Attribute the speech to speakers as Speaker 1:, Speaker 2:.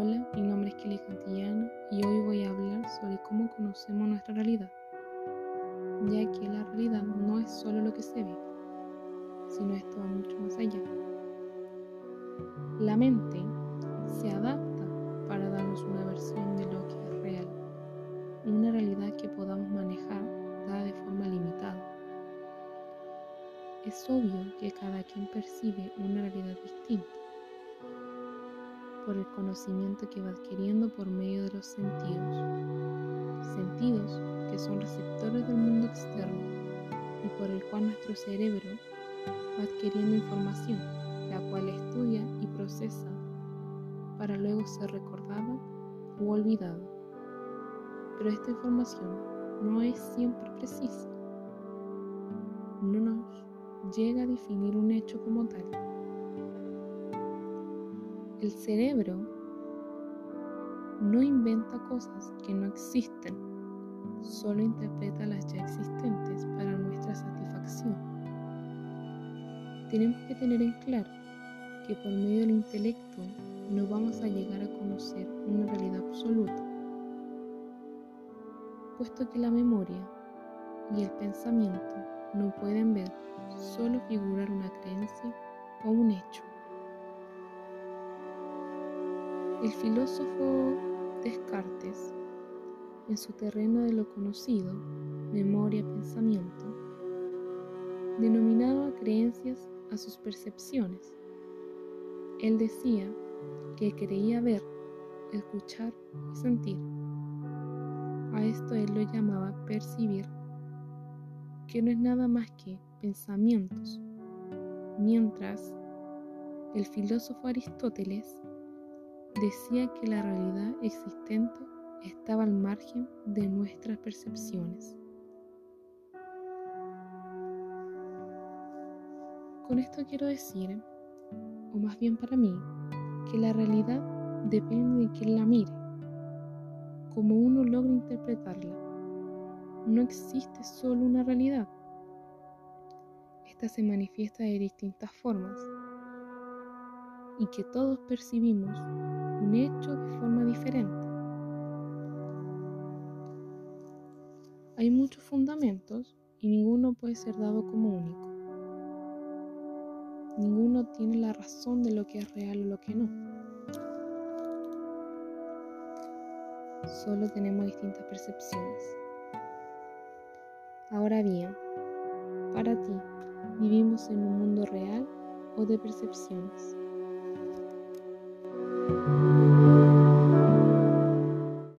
Speaker 1: Hola, mi nombre es Kelly Cantillano y hoy voy a hablar sobre cómo conocemos nuestra realidad, ya que la realidad no es solo lo que se ve, sino esto va mucho más allá. La mente se adapta para darnos una versión de lo que es real, una realidad que podamos manejar dada de forma limitada. Es obvio que cada quien percibe una realidad distinta por el conocimiento que va adquiriendo por medio de los sentidos, sentidos que son receptores del mundo externo y por el cual nuestro cerebro va adquiriendo información la cual estudia y procesa para luego ser recordada u olvidada. Pero esta información no es siempre precisa. No nos llega a definir un hecho como tal. El cerebro no inventa cosas que no existen, solo interpreta las ya existentes para nuestra satisfacción. Tenemos que tener en claro que por medio del intelecto no vamos a llegar a conocer una realidad absoluta, puesto que la memoria y el pensamiento no pueden ver, solo figurar una creencia o un hecho. El filósofo Descartes, en su terreno de lo conocido, memoria, pensamiento, denominaba creencias a sus percepciones él decía que creía ver, escuchar y sentir. A esto él lo llamaba percibir, que no es nada más que pensamientos, mientras el filósofo Aristóteles decía que la realidad existente estaba al margen de nuestras percepciones. Con esto quiero decir o más bien para mí, que la realidad depende de quien la mire, como uno logra interpretarla. No existe solo una realidad. Esta se manifiesta de distintas formas y que todos percibimos un hecho de forma diferente. Hay muchos fundamentos y ninguno puede ser dado como único. Ninguno tiene la razón de lo que es real o lo que no. Solo tenemos distintas percepciones. Ahora bien, para ti, ¿vivimos en un mundo real o de percepciones?